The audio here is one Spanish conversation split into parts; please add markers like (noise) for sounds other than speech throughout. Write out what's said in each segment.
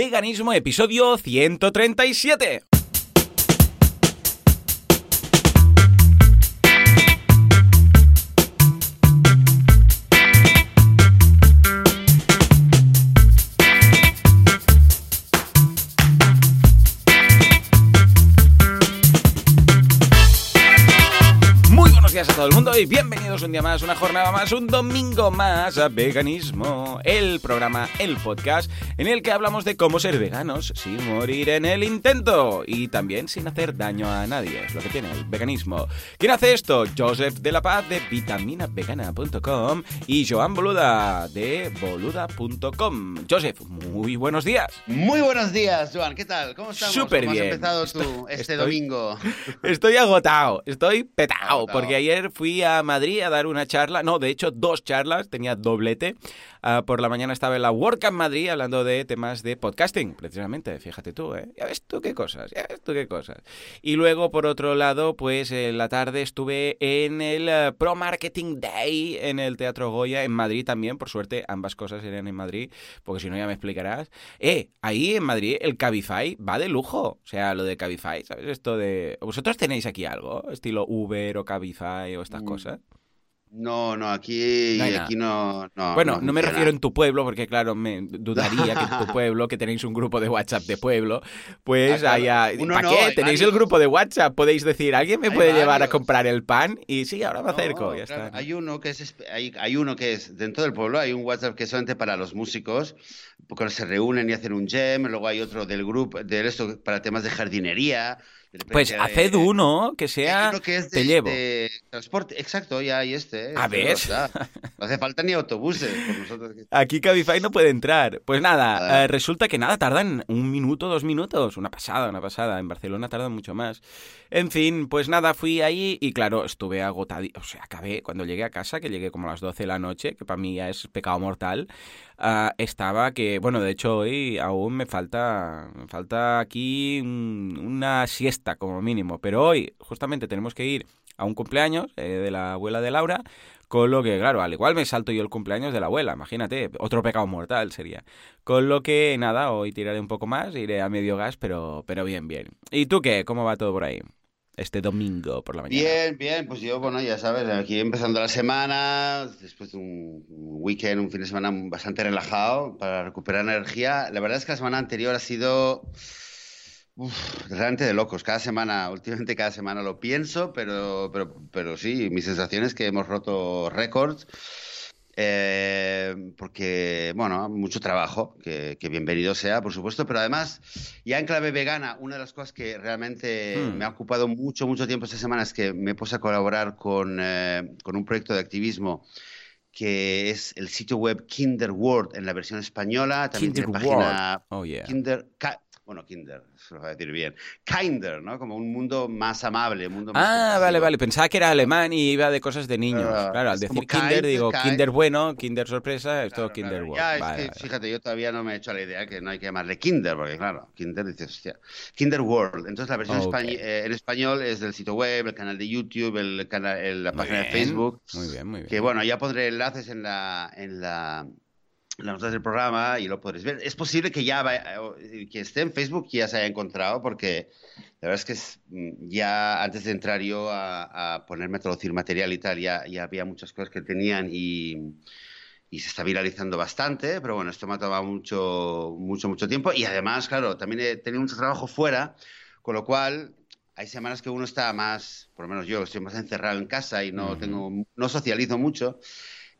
Veganismo, episodio 137. Todo el mundo y bienvenidos un día más, una jornada más, un domingo más a Veganismo, el programa, el podcast en el que hablamos de cómo ser veganos sin morir en el intento y también sin hacer daño a nadie, es lo que tiene el veganismo. ¿Quién hace esto? Joseph de la Paz de vitaminavegana.com y Joan Boluda de boluda.com. Joseph, muy buenos días. Muy buenos días, Joan, ¿qué tal? ¿Cómo estamos? Súper bien. ¿Cómo has empezado tú este domingo? (laughs) Estoy agotado, estoy petado, porque ayer fui a Madrid a dar una charla, no, de hecho dos charlas, tenía doblete. Uh, por la mañana estaba en la WordCamp Madrid hablando de temas de podcasting, precisamente, fíjate tú, ¿eh? Ya ves tú qué cosas, ya ves tú qué cosas. Y luego, por otro lado, pues en la tarde estuve en el uh, Pro Marketing Day en el Teatro Goya en Madrid también, por suerte ambas cosas eran en Madrid, porque si no ya me explicarás. Eh, ahí en Madrid el Cabify va de lujo, o sea, lo de Cabify, ¿sabes? Esto de... ¿Vosotros tenéis aquí algo? Estilo Uber o Cabify o estas mm. cosas. No, no, aquí no. Aquí no, bueno, no, me refiero en tu pueblo, porque claro, me dudaría que en tu (laughs) pueblo, que tenéis un grupo de WhatsApp de pueblo, pues ah, haya... ¿Para qué? Tenéis el grupo de WhatsApp, podéis decir, ¿alguien me puede llevar a comprar el pan? Y sí, ahora me acerco, ya está. Hay uno, que es, hay, hay, uno que es, dentro del pueblo hay un WhatsApp que es solamente para los músicos, cuando se reúnen y hacen un jam, luego hay otro del grupo, de esto para temas de jardinería, pues haced uno que sea. te llevo. transporte, exacto, ya hay este. A ver. No hace falta ni autobuses. Aquí Cabify no puede entrar. Pues nada, eh, resulta que nada, tardan un minuto, dos minutos. Una pasada, una pasada. En Barcelona tardan mucho más. En fin, pues nada, fui ahí y claro, estuve agotado. O sea, acabé cuando llegué a casa, que llegué como a las 12 de la noche, que para mí ya es pecado mortal. Uh, estaba que, bueno, de hecho hoy aún me falta, me falta aquí una siesta como mínimo, pero hoy justamente tenemos que ir a un cumpleaños eh, de la abuela de Laura, con lo que, claro, al igual me salto yo el cumpleaños de la abuela, imagínate, otro pecado mortal sería. Con lo que, nada, hoy tiraré un poco más, iré a medio gas, pero, pero bien, bien. ¿Y tú qué? ¿Cómo va todo por ahí? Este domingo por la mañana? Bien, bien, pues yo, bueno, ya sabes, aquí empezando la semana, después de un weekend, un fin de semana bastante relajado para recuperar energía. La verdad es que la semana anterior ha sido realmente de locos. Cada semana, (laughs) últimamente cada semana lo pienso, pero, pero, pero sí, mi sensación es que hemos roto récords. Eh, porque, bueno, mucho trabajo, que, bienvenido sea, por supuesto, pero además, ya en clave vegana, una de las cosas que realmente hmm. me ha ocupado mucho, mucho tiempo esta semana es que me puse a colaborar con, eh, con un proyecto de activismo que es el sitio web Kinder World en la versión española, también tiene página oh, yeah. Kinder, bueno, Kinder, (laughs) se lo voy a decir bien, Kinder, ¿no? Como un mundo más amable, un mundo más Ah, vale, vale, pensaba que era alemán y iba de cosas de niños. claro, al decir Kinder digo Kinder bueno, Kinder sorpresa, esto Kinder bueno. Ya, es que, fíjate, yo todavía no me he hecho la idea que no hay que llamarle Kinder, porque claro, Kinder dice, hostia, Kinder World. Entonces la versión eh, en español es del sitio web, el canal de YouTube, el canal, la página de Facebook. Muy bien, muy bien. Que bueno, ya pondré enlaces en la, en la las notas del programa y lo podréis ver. Es posible que ya eh, que esté en Facebook ya se haya encontrado porque la verdad es que mm, ya antes de entrar yo a, ponerme a traducir material y tal, ya, ya había muchas cosas que tenían y, y, se está viralizando bastante, pero bueno, esto me ha tomado mucho, mucho, mucho tiempo y además, claro, también he tenido mucho trabajo fuera, con lo cual hay semanas que uno está más, por lo menos yo, estoy más encerrado en casa y no, tengo, no socializo mucho.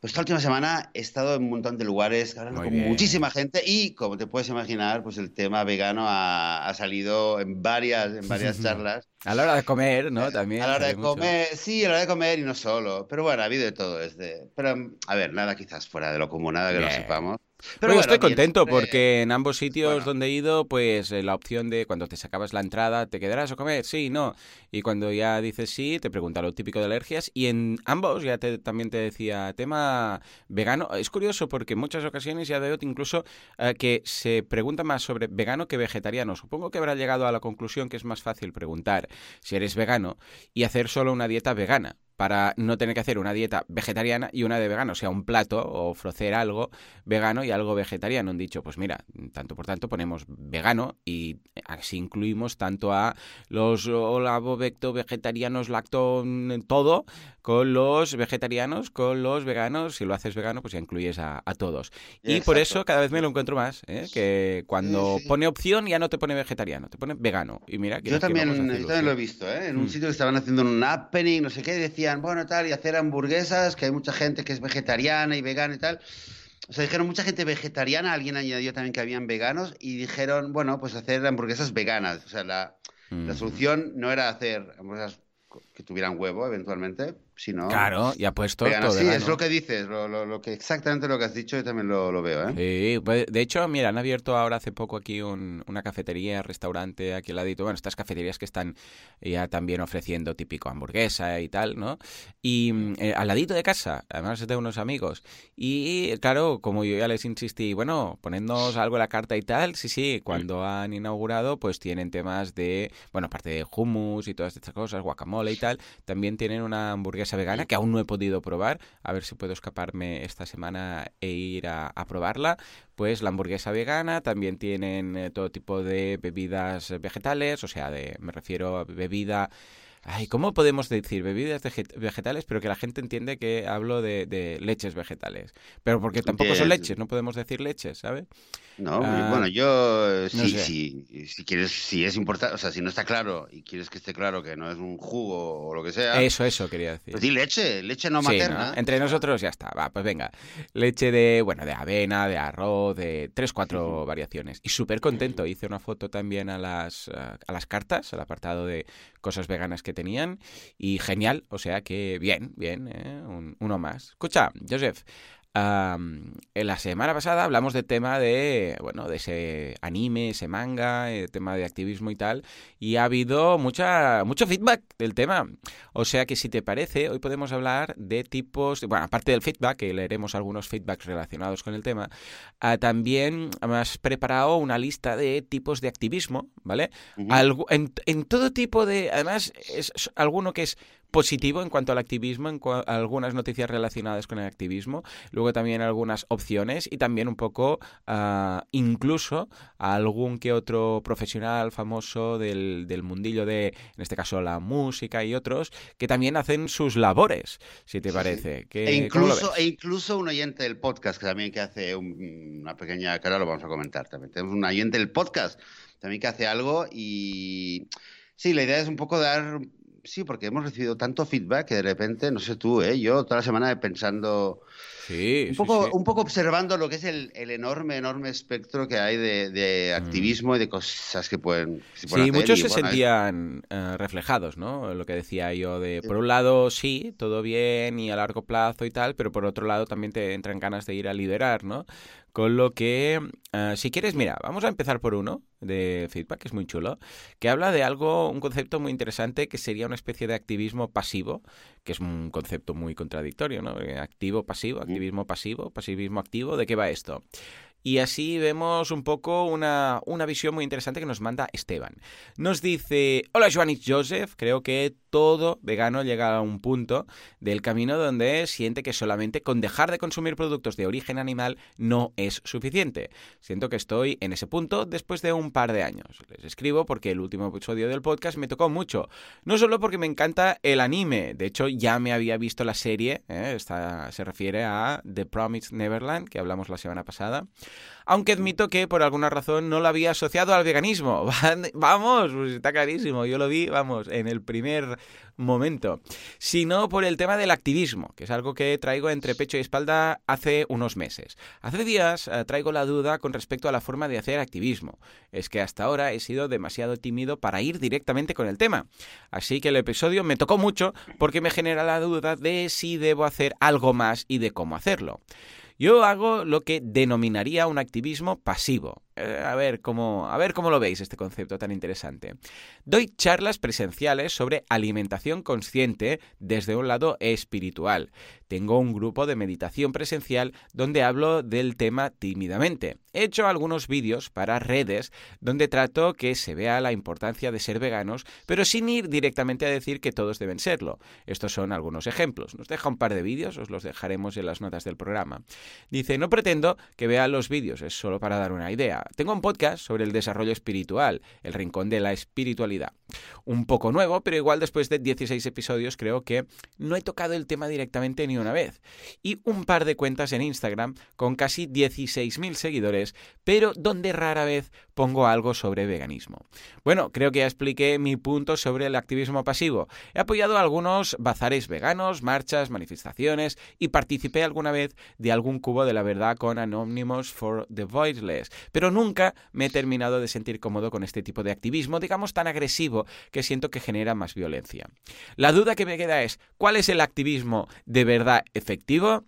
Pues esta última semana he estado en un montón de lugares hablando con muchísima gente y, como te puedes imaginar, pues el tema vegano ha, salido en varias, en varias (laughs) charlas. A la hora de comer, ¿no? También. A la hora de comer, sí, a la hora de comer y no solo. Pero bueno, ha habido de todo. Desde... Pero, a ver, nada quizás fuera de lo común, nada que lo sepamos. Pero estoy contento porque en ambos sitios donde he ido, pues eh, la opción de cuando te sacabas la entrada, ¿te quedarás a comer? Sí, no. Y cuando ya dices sí, te pregunta lo típico de alergias. Y en ambos ya te, también te decía tema vegano. Es curioso porque en muchas ocasiones ya veo incluso eh, que se pregunta más sobre vegano que vegetariano. Supongo que habrá llegado a la conclusión que es más fácil preguntar si eres vegano y hacer solo una dieta vegana para no tener que hacer una dieta vegetariana y una de vegano, o sea, un plato o ofrecer algo vegano y algo vegetariano. Han dicho, pues mira, tanto por tanto ponemos vegano y así incluimos tanto a los olavovecto vegetarianos, lacto, todo, con los vegetarianos, con los veganos. Si lo haces vegano, pues ya incluyes a, todos. Y por eso cada vez me lo encuentro más, ¿eh? que cuando pone opción ya no te pone vegetariano, te pone vegano. Y mira, yo también, también lo he visto, ¿eh? en un mm. sitio que estaban haciendo un happening, no sé qué, decía bueno, tal, y hacer hamburguesas, que hay mucha gente que es vegetariana y vegana y tal. O sea, dijeron mucha gente vegetariana, alguien añadió también que habían veganos, y dijeron, bueno, pues hacer hamburguesas veganas. O sea, la, la solución no era hacer hamburguesas que tuvieran huevo eventualmente, Claro, y ha puesto todo Sí, es lo que dices, lo, que exactamente lo que has dicho, yo también lo, veo, ¿eh? Sí, pues, de hecho, mira, han abierto ahora hace poco aquí una cafetería, restaurante aquí al ladito, bueno, estas cafeterías que están ya también ofreciendo típico hamburguesa y tal, ¿no? Y mm, eh, al ladito de casa, además de unos amigos. Y claro, como yo ya les insistí, bueno, ponednos algo en la carta y tal, sí, sí, cuando han inaugurado, pues tienen temas de, bueno, aparte de hummus y todas estas cosas, guacamole y tal, también tienen una hamburguesa vegana que aún no he podido probar. A ver si puedo escaparme esta semana e ir a, probarla. Pues la hamburguesa vegana, también tienen eh, todo tipo de bebidas vegetales, o sea, de, me refiero a bebida Ay, ¿cómo podemos decir bebidas vegetales, pero que la gente entiende que hablo de, leches vegetales? Pero porque tampoco son leches, no podemos decir leches, ¿sabes? No, ah, bueno, yo sí, sí, si quieres, si es importante, o sea, si no está claro y quieres que esté claro que no es un jugo o lo que sea. Eso, eso quería decir. Pues di leche, leche no materna. Entre nosotros ya está, va, pues venga. Leche de, bueno, de avena, de arroz, de tres, cuatro variaciones. Y súper contento, hice una foto también a las, a las cartas, al apartado de cosas veganas que tenían y genial, o sea que bien, bien, ¿eh? uno más. Escucha, Joseph, en la semana pasada hablamos del tema de, bueno, de ese anime, ese manga, el tema de activismo y tal, y ha habido mucha, mucho feedback del tema. O sea que si te parece, hoy podemos hablar de tipos, bueno, aparte del feedback, que leeremos algunos feedbacks relacionados con el tema, ah, también has preparado una lista de tipos de activismo, ¿vale? en, en, todo tipo de, además, es alguno que es positivo en cuanto al activismo, en algunas noticias relacionadas con el activismo, luego también algunas opciones y también un poco uh, incluso algún que otro profesional famoso del, del, mundillo de, en este caso, la música y otros, que también hacen sus labores, si te parece. Que, e, incluso, e incluso un oyente del podcast que también que hace una pequeña, cara lo vamos a comentar también. Tenemos un oyente del podcast también que hace algo y... Sí, la idea es un poco dar sí, porque hemos recibido tanto feedback que de repente, no sé tú, ¿eh? yo toda la semana pensando, sí, un, poco, un poco observando lo que es el, enorme, enorme espectro que hay de, mm. activismo y de cosas que pueden... sí, muchos se sentían eh, reflejados, ¿no? Lo que decía yo de, por un lado, sí, todo bien y a largo plazo y tal, pero por otro lado también te entran ganas de ir a liderar, ¿no? Con lo que, eh, si quieres, mira, vamos a empezar por uno de feedback, que es muy chulo, que habla de algo, un concepto muy interesante que sería una especie de activismo pasivo, que es un concepto muy contradictorio, ¿no? Eh, activo, pasivo, activismo pasivo, pasivismo activo, ¿de qué va esto? Y así vemos un poco una, una, visión muy interesante que nos manda Esteban. Nos dice, hola Joanis Joseph, creo que todo vegano llega a un punto del camino donde siente que solamente con dejar de consumir productos de origen animal no es suficiente. Siento que estoy en ese punto después de un par de años. Les escribo porque el último episodio del podcast me tocó mucho. No solo porque me encanta el anime, de hecho ya me había visto la serie, ¿eh? Esta se refiere a The Promised Neverland, que hablamos la semana pasada aunque admito que por alguna razón no lo había asociado al veganismo. (laughs) vamos, pues está clarísimo, yo lo vi, vamos, en el primer momento, sino por el tema del activismo, que es algo que traigo entre pecho y espalda hace unos meses. Hace días eh, traigo la duda con respecto a la forma de hacer activismo. Es que hasta ahora he sido demasiado tímido para ir directamente con el tema. Así que el episodio me tocó mucho porque me genera la duda de si debo hacer algo más y de cómo hacerlo. Yo hago lo que denominaría un activismo pasivo. Eh, a ver cómo, a ver cómo lo veis este concepto tan interesante. Doy charlas presenciales sobre alimentación consciente desde un lado espiritual. Tengo un grupo de meditación presencial donde hablo del tema tímidamente. He hecho algunos vídeos para redes donde trato que se vea la importancia de ser veganos, pero sin ir directamente a decir que todos deben serlo. Estos son algunos ejemplos. Nos deja un par de vídeos, os los dejaremos en las notas del programa. Dice, no pretendo que vean los vídeos, es solo para dar una idea. Tengo un podcast sobre el desarrollo espiritual, el rincón de la espiritualidad. Un poco nuevo, pero igual después de 16 episodios creo que no he tocado el tema directamente ni una vez. Y un par de cuentas en Instagram con casi 16.000 seguidores, pero donde rara vez pongo algo sobre veganismo. Bueno, creo que ya expliqué mi punto sobre el activismo pasivo. He apoyado algunos bazares veganos, marchas, manifestaciones y participé alguna vez de algún cubo de la verdad con Anonymous for the Voiceless, pero nunca me he terminado de sentir cómodo con este tipo de activismo, digamos tan agresivo, que siento que genera más violencia. La duda que me queda es, ¿cuál es el activismo de verdad efectivo?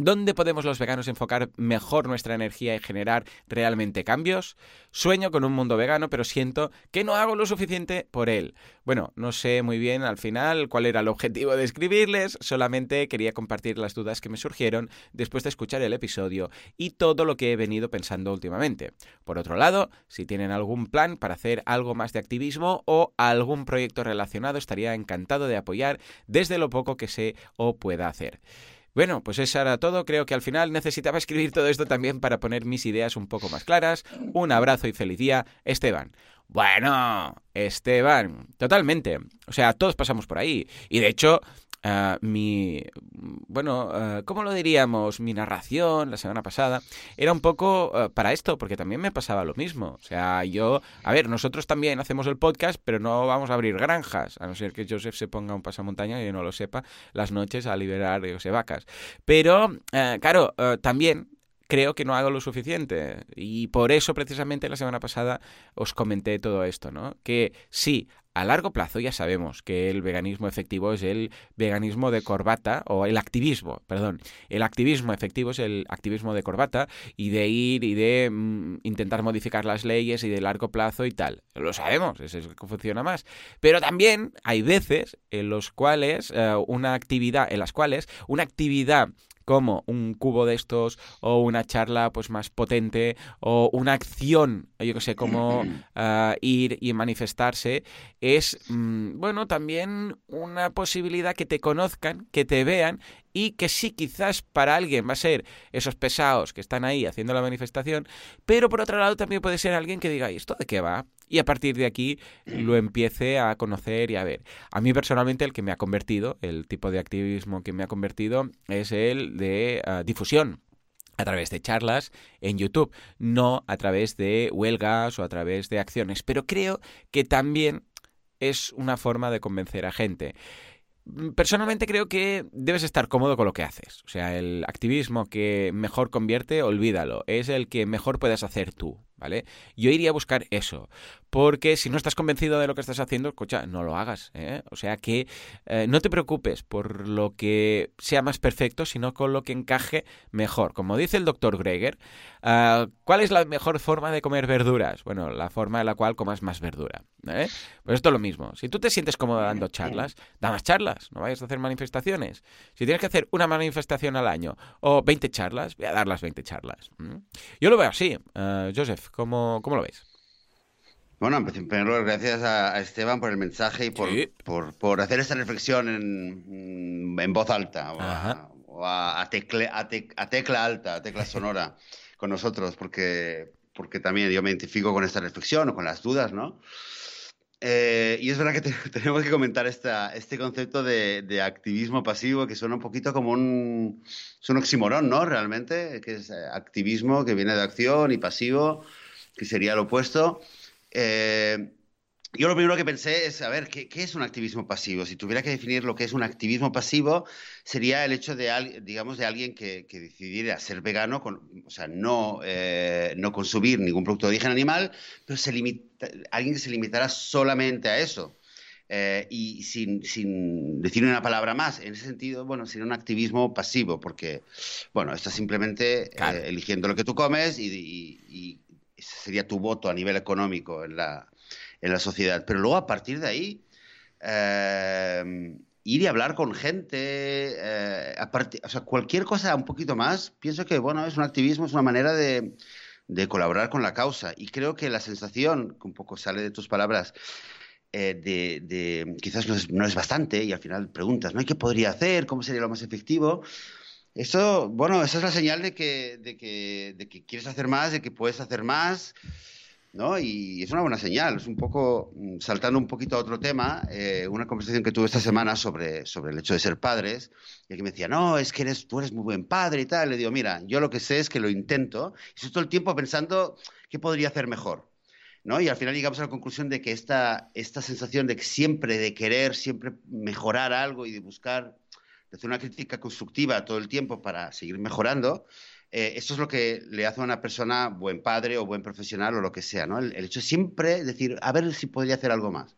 ¿Dónde podemos los veganos enfocar mejor nuestra energía y generar realmente cambios? Sueño con un mundo vegano, pero siento que no hago lo suficiente por él. Bueno, no sé muy bien al final cuál era el objetivo de escribirles, solamente quería compartir las dudas que me surgieron después de escuchar el episodio y todo lo que he venido pensando últimamente. Por otro lado, si tienen algún plan para hacer algo más de activismo o algún proyecto relacionado, estaría encantado de apoyar desde lo poco que sé o pueda hacer. Bueno, pues eso era todo. Creo que al final necesitaba escribir todo esto también para poner mis ideas un poco más claras. Un abrazo y feliz día, Esteban. Bueno, Esteban, totalmente. O sea, todos pasamos por ahí. Y de hecho, Ah, mi, bueno, uh, ¿cómo lo diríamos? Mi narración la semana pasada era un poco ah, para esto, porque también me pasaba lo mismo. O sea, yo, a ver, nosotros también hacemos el podcast, pero no vamos a abrir granjas, a no ser que Joseph se ponga un pasamontaña y no lo sepa, las noches a liberar, yo sé, vacas. Pero, claro, también creo que no hago lo suficiente. Y por eso, precisamente, la semana pasada os comenté todo esto, ¿no? Que sí, a largo plazo ya sabemos que el veganismo efectivo es el veganismo de corbata, o el activismo, perdón. El activismo efectivo es el activismo de corbata y de ir y de mm, intentar modificar las leyes y de largo plazo y tal. Lo sabemos, es que funciona más. Pero también hay veces en los cuales eh, una actividad, en las cuales una actividad como un cubo de estos o una charla pues más potente o una acción, yo que sé, como (clears throat) ah, ir y manifestarse, es, mm, bueno, también una posibilidad que te conozcan, que te vean y que sí, quizás para alguien va a ser esos pesados que están ahí haciendo la manifestación, pero por otro lado también puede ser alguien que diga, ¿y esto de qué va? Y a partir de aquí lo empiece a conocer y a ver. A mí personalmente el que me ha convertido, el tipo de activismo que me ha convertido es el de ah, difusión a través de charlas en YouTube, no a través de huelgas o a través de acciones, pero creo que también es una forma de convencer a gente. Mm, personalmente creo que debes estar cómodo con lo que haces. O sea, el activismo que mejor convierte, olvídalo. Es el que mejor puedes hacer tú, ¿vale? Yo iría a buscar eso. Porque si no estás convencido de lo que estás haciendo, escucha, no lo hagas. ¿eh? O sea que eh, no te preocupes por lo que sea más perfecto, sino con lo que encaje mejor. Como dice el doctor Greger, ah, ¿cuál es la mejor forma de comer verduras? Bueno, la forma en la cual comas más verdura. ¿eh? Pues esto es lo mismo. Si tú te sientes cómodo dando charlas, da más charlas, no vayas a hacer manifestaciones. Si tienes que hacer una manifestación al año o 20 charlas, voy a dar las 20 charlas. Yo lo veo así. Ah, Joseph, ¿cómo, ¿cómo lo ves? Bueno, en primer lugar, gracias a, Esteban por el mensaje y por, por, hacer esta reflexión en, en voz alta o, a, a, tecla alta, a tecla sonora con nosotros, porque, porque también yo me identifico con esta reflexión o con las dudas, ¿no? Eh, y es verdad que (laughs) tenemos que comentar esta, este concepto de, de, activismo pasivo que suena un poquito como un, es un oximorón, ¿no? Realmente, que es eh, activismo que viene de acción y pasivo, que sería lo opuesto. Eh, yo lo primero que pensé es, a ver, ¿qué, es un activismo pasivo? Si tuviera que definir lo que es un activismo pasivo, sería el hecho de, digamos, de alguien que, decidiera ser vegano, o sea, no, eh, no consumir ningún producto de origen animal, pero se limita, alguien que se limitara solamente a eso. Eh, y sin, sin, decir una palabra más. En ese sentido, bueno, sería un activismo pasivo, porque, bueno, estás simplemente eligiendo lo que tú comes y, ese sería tu voto a nivel económico en la, en la sociedad. Pero luego a partir de ahí, eh, ir y hablar con gente, eh, o sea, cualquier cosa un poquito más, pienso que, bueno, es un activismo, es una manera de, de colaborar con la causa. Y creo que la sensación, que un poco sale de tus palabras, eh, de, quizás no es, no es, bastante y al final preguntas, ¿no? ¿Qué podría hacer? ¿Cómo sería lo más efectivo? Eso, bueno, esa es la señal de que, de que, de que quieres hacer más, de que puedes hacer más, ¿no? Y es una buena señal. Es un poco, mm, saltando un poquito a otro tema, eh, una conversación que tuve esta semana sobre, sobre el hecho de ser padres, y aquí me decía, no, es que eres, tú eres muy buen padre y tal. Le digo, mira, yo lo que sé es que lo intento, y estoy todo el tiempo pensando qué podría hacer mejor. ¿No? Y al final llegamos a la conclusión de que esta, esta sensación de siempre, de querer siempre mejorar algo y de buscar de hacer una crítica constructiva todo el tiempo para seguir mejorando, eh, esto es lo que le hace a una persona buen padre o buen profesional o lo que sea, ¿no? El, hecho de siempre decir, a ver si podría hacer algo más.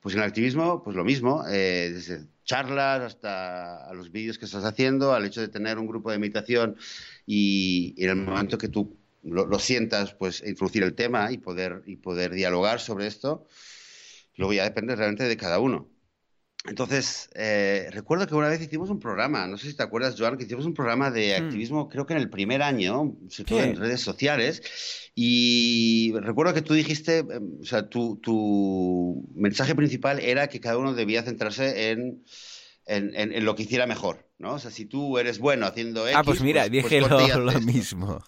Pues en el activismo, pues lo mismo, eh, desde charlas hasta los vídeos que estás haciendo, al hecho de tener un grupo de meditación y, en el momento que tú lo, sientas, pues introducir el tema y poder, y poder dialogar sobre esto, luego ya depende realmente de cada uno. Entonces, eh, recuerdo que una vez hicimos un programa, no sé si te acuerdas, Joan, que hicimos un programa de hmm. activismo, creo que en el primer año, en redes sociales, y recuerdo que tú dijiste, em, o sea, tu, tu, mensaje principal era que cada uno debía centrarse en, en, lo que hiciera mejor, ¿no? O sea, si tú eres bueno haciendo X... Ah, pues mira, pues, dije pues lo, mismo.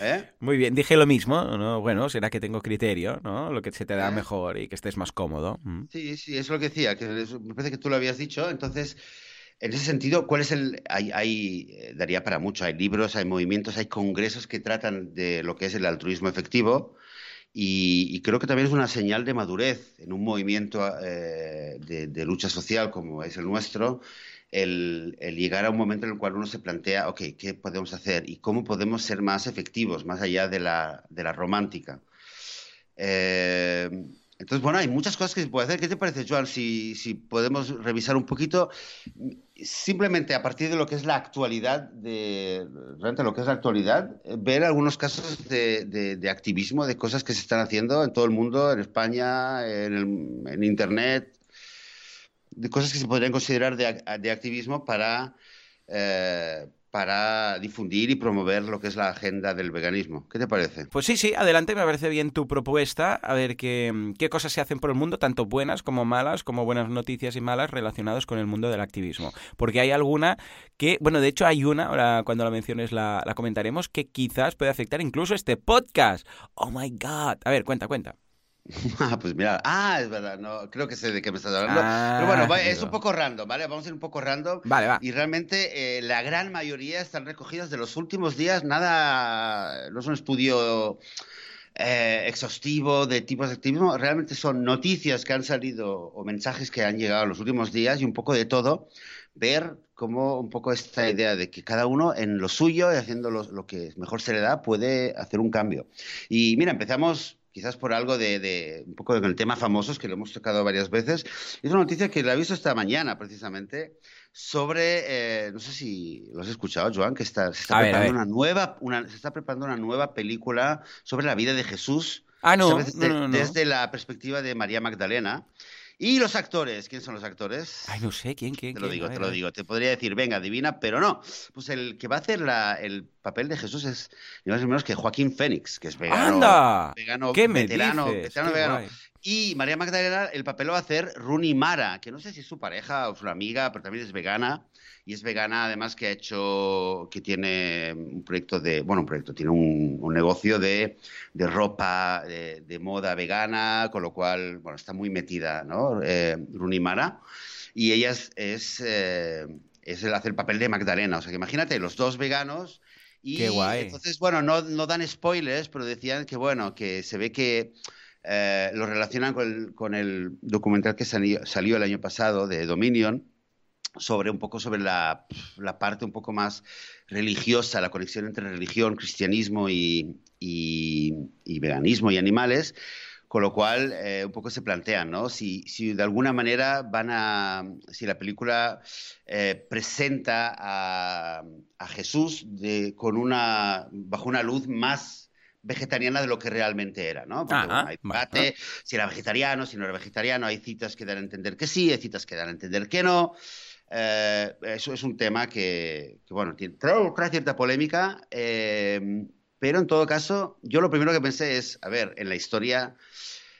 ¿Eh? Muy bien, dije lo mismo, ¿no? Bueno, será que tengo criterio, ¿no? Lo que se te da ¿Eh? mejor y que estés más cómodo. Mm. Sí, sí, es lo que decía, que me parece que tú lo habías dicho. Entonces, en ese sentido, ¿cuál es el...? Hay, hay, eh, daría para mucho, hay libros, hay movimientos, hay congresos que tratan de lo que es el altruismo efectivo y, creo que también es una señal de madurez en un movimiento de lucha social como es el nuestro, el, llegar a un momento en el cual uno se plantea, ok, ¿qué podemos hacer? Y cómo podemos ser más efectivos, más allá de la, de la romántica. Eh, entonces, bueno, hay muchas cosas que se puede hacer. ¿Qué te parece, Joan, si, si, podemos revisar un poquito, simplemente a partir de lo que es la actualidad, de, realmente lo que es la actualidad, ver algunos casos de, de, activismo, de cosas que se están haciendo en todo el mundo, en España, en, en Internet, de cosas que se podrían considerar de, de activismo para, eh, para difundir y promover lo que es la agenda del veganismo. ¿Qué te parece? Pues sí, sí, adelante, me parece bien tu propuesta, a ver qué, qué cosas se hacen por el mundo, tanto buenas como malas, como buenas noticias y malas relacionadas con el mundo del activismo. Porque hay alguna que, bueno, de hecho hay una, ahora cuando la menciones la, la comentaremos, que quizás puede afectar incluso este podcast. Oh my god. A ver, cuenta, cuenta. (laughs) Ah, pues mira, ah, es verdad, no, creo que sé de qué me estás hablando. Pero bueno, ah, es un poco random, ¿vale? Vamos a ir un poco random. Vale, va. Y realmente eh, la gran mayoría están recogidas de los últimos días, nada, no es un estudio eh, exhaustivo de tipos de activismo, realmente son noticias que han salido o mensajes que han llegado en los últimos días y un poco de todo. Ver cómo un poco esta idea de que cada uno en lo suyo y haciendo lo, lo que mejor se le da puede hacer un cambio. Y mira, empezamos quizás por algo de, un poco del tema famosos que lo hemos tocado varias veces. Es una noticia que la he visto esta mañana precisamente sobre, eh, no sé si lo has escuchado, Joan, que está, se está preparando una nueva, una, se está preparando una nueva película sobre la vida de Jesús. Ah, no, desde la perspectiva de María Magdalena. Y los actores, ¿quién son los actores? Ay, no sé, ¿quién, quién? Te lo digo, te lo digo. Te podría decir, venga, adivina, pero no. Pues el que va a hacer la, el papel de Jesús es ni más ni menos que Joaquín Fénix, que es vegano. ¡Anda! Vegano, ¿Qué me veterano, vegano. Y María Magdalena, el papel lo va a hacer Rooney Mara, que no sé si es su pareja o su amiga, pero también es vegana. Y es vegana, además, que ha hecho, que tiene un proyecto de, bueno, un proyecto, tiene un, negocio de, de ropa de, moda vegana, con lo cual, bueno, está muy metida, ¿no? Eh, Rooney Mara. Y ella es, es, eh, es el, hace el papel de Magdalena. O sea, que imagínate, los dos veganos. Y Qué guay. entonces, bueno, no, no dan spoilers, pero decían que, bueno, que se ve que eh, lo relacionan con el, documental que salió, el año pasado de Dominion, sobre un poco sobre la, parte un poco más religiosa, la conexión entre religión, cristianismo y, veganismo y animales, con lo cual eh, un poco se plantean, ¿no? Si, de alguna manera van a, si la película eh, presenta a, Jesús con una, bajo una luz más vegetariana de lo que realmente era, ¿no? Porque hay debate si era vegetariano, si no era vegetariano, hay citas que dan a entender que sí, hay citas que dan a entender que no. Eh, eso es un tema que, bueno, tiene, trae, cierta polémica, eh, pero en todo caso, yo lo primero que pensé es, a ver, en la historia,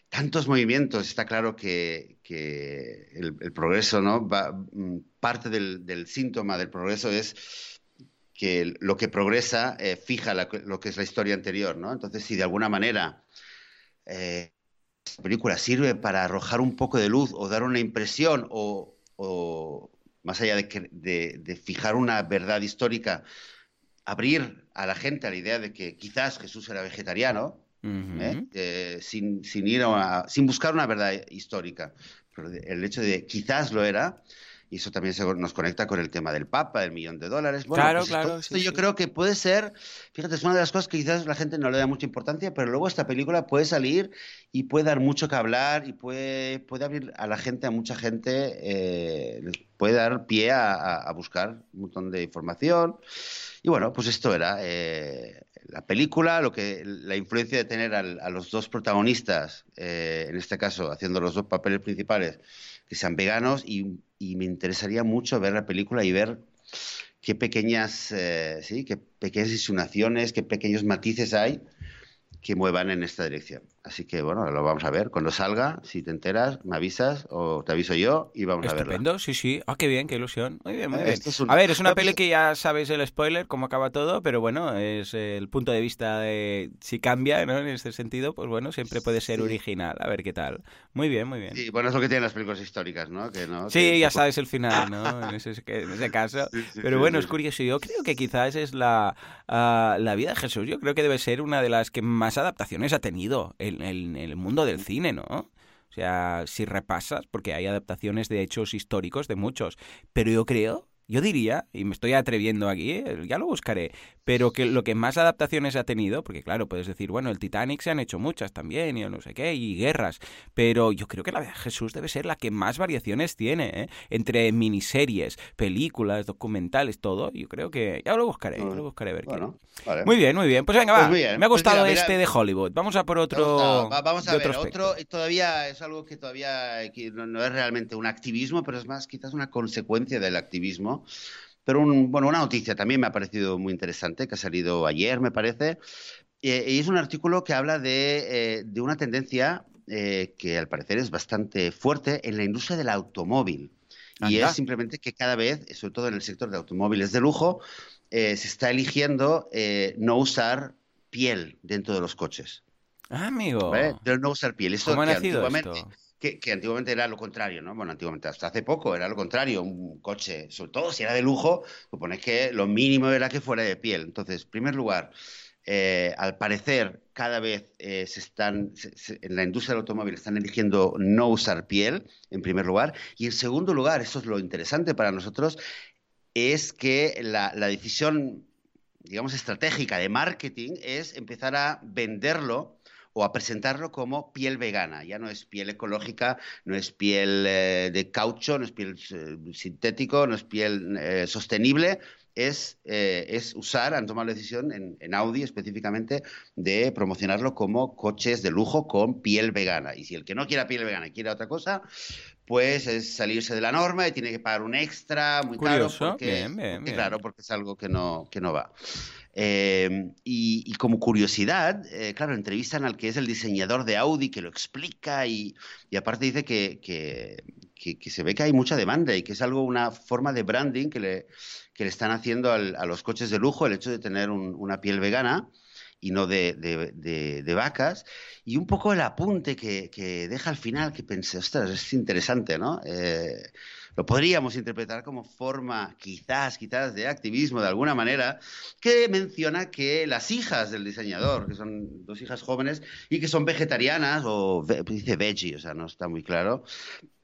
tantos movimientos, está claro que, el, progreso, ¿no? Mm, parte del, síntoma del progreso es que lo que progresa eh, fija lo que es la historia anterior, ¿no? Entonces, si de alguna manera eh, la película sirve para arrojar un poco de luz o dar una impresión o, más allá de, fijar una verdad histórica, abrir a la gente a la idea de que quizás Jesús era vegetariano, ¿eh? Eh, sin, ir sin buscar una verdad histórica. Pero el hecho de quizás lo era, y eso también se, nos conecta con el tema del Papa, del millón de dólares. claro, pues claro. Esto, yo creo que puede ser, fíjate, es una de las cosas que quizás la gente no le da mucha importancia, pero luego esta película puede salir y puede dar mucho que hablar y puede, puede abrir a la gente, a mucha gente, eh, puede dar pie a, buscar un montón de información. Y bueno, pues esto era eh, la película, lo que la influencia de tener a los dos protagonistas, eh, en este caso haciendo los dos papeles principales, que sean veganos y, me interesaría mucho ver la película y ver qué pequeñas, eh, sí, qué pequeñas insinuaciones, qué pequeños matices hay que muevan en esta dirección. Así que bueno, lo vamos a ver. Cuando salga, si te enteras, me avisas o te aviso yo y vamos a verlo. Estupendo, sí, sí. Ah, qué bien, qué ilusión. Muy bien, muy bien. A ver, es una peli que ya sabes el spoiler, cómo acaba todo, pero bueno, es el punto de vista de si cambia, ¿no? En este sentido, pues bueno, siempre puede ser original. A ver qué tal. Muy bien, muy bien. Sí, bueno, es lo que tienen las películas históricas, ¿no? Que, ¿no? Sí, ya sabes el final, ¿no? (laughs) En ese, en ese caso. pero bueno, es curioso. Yo creo que quizás es la, ah, la vida de Jesús. Yo creo que debe ser una de las que más adaptaciones ha tenido en el mundo del cine, ¿no? O sea, si repasas, porque hay adaptaciones de hechos históricos de muchos, pero yo creo yo diría, y me estoy atreviendo aquí, ¿eh? ya lo buscaré, pero que lo que más adaptaciones ha tenido, porque claro, puedes decir, bueno, el Titanic se han hecho muchas también, y no sé qué, y guerras, pero yo creo que la de Jesús debe ser la que más variaciones tiene, ¿eh? entre miniseries, películas, documentales, todo, yo creo que ya lo buscaré, ya lo buscaré a ver qué. Muy bien, muy bien, pues venga, va, pues me ha pues gustado este de Hollywood, vamos a por otro... vamos a ver, otro, todavía es algo que todavía no es realmente un activismo, pero es más quizás una consecuencia del activismo pero bueno, una noticia también me ha parecido muy interesante, que ha salido ayer, me parece, eh, y es un artículo que habla de, eh, una tendencia eh, que al parecer es bastante fuerte en la industria del automóvil. Y es simplemente que cada vez, sobre todo en el sector de automóviles de lujo, se está eligiendo no usar piel dentro de los coches. Ah, amigo. De no usar piel. ¿Cómo ha nacido esto? Que, antiguamente era lo contrario, ¿no? Bueno, antiguamente, hasta hace poco era lo contrario, un coche, sobre todo si era de lujo, supones que lo mínimo era que fuera de piel. Entonces, en primer lugar, eh, al parecer cada vez eh, se están, en la industria del automóvil están eligiendo no usar piel, en primer lugar. Y en segundo lugar, esto es lo interesante para nosotros, es que la, la decisión, digamos, estratégica de marketing es empezar a venderlo o a presentarlo como piel vegana. Ya no es piel ecológica, no es piel eh, de caucho, no es piel eh, sintético, no es piel eh, sostenible. Es, es, usar, han tomado la decisión en, en, Audi específicamente de promocionarlo como coches de lujo con piel vegana. Y si el que no quiera piel vegana quiere otra cosa, pues es salirse de la norma y tiene que pagar un extra muy caro porque, claro, porque es algo que no, que no va. Em, y, como curiosidad, eh, claro, entrevistan al que es el diseñador de Audi, que lo explica y, aparte dice que, que, se ve que hay mucha demanda y que es algo, una forma de branding que le, que le están haciendo a los coches de lujo, el hecho de tener una piel vegana y no de, de, vacas. Y un poco el apunte que, que, deja al final, que pensé, ostras, es interesante, ¿no? Eh, lo podríamos interpretar como forma, quizás, quizás, de activismo de alguna manera, que menciona que las hijas del diseñador, que son dos hijas jóvenes y que son vegetarianas, o dice veggie, o sea, no está muy claro,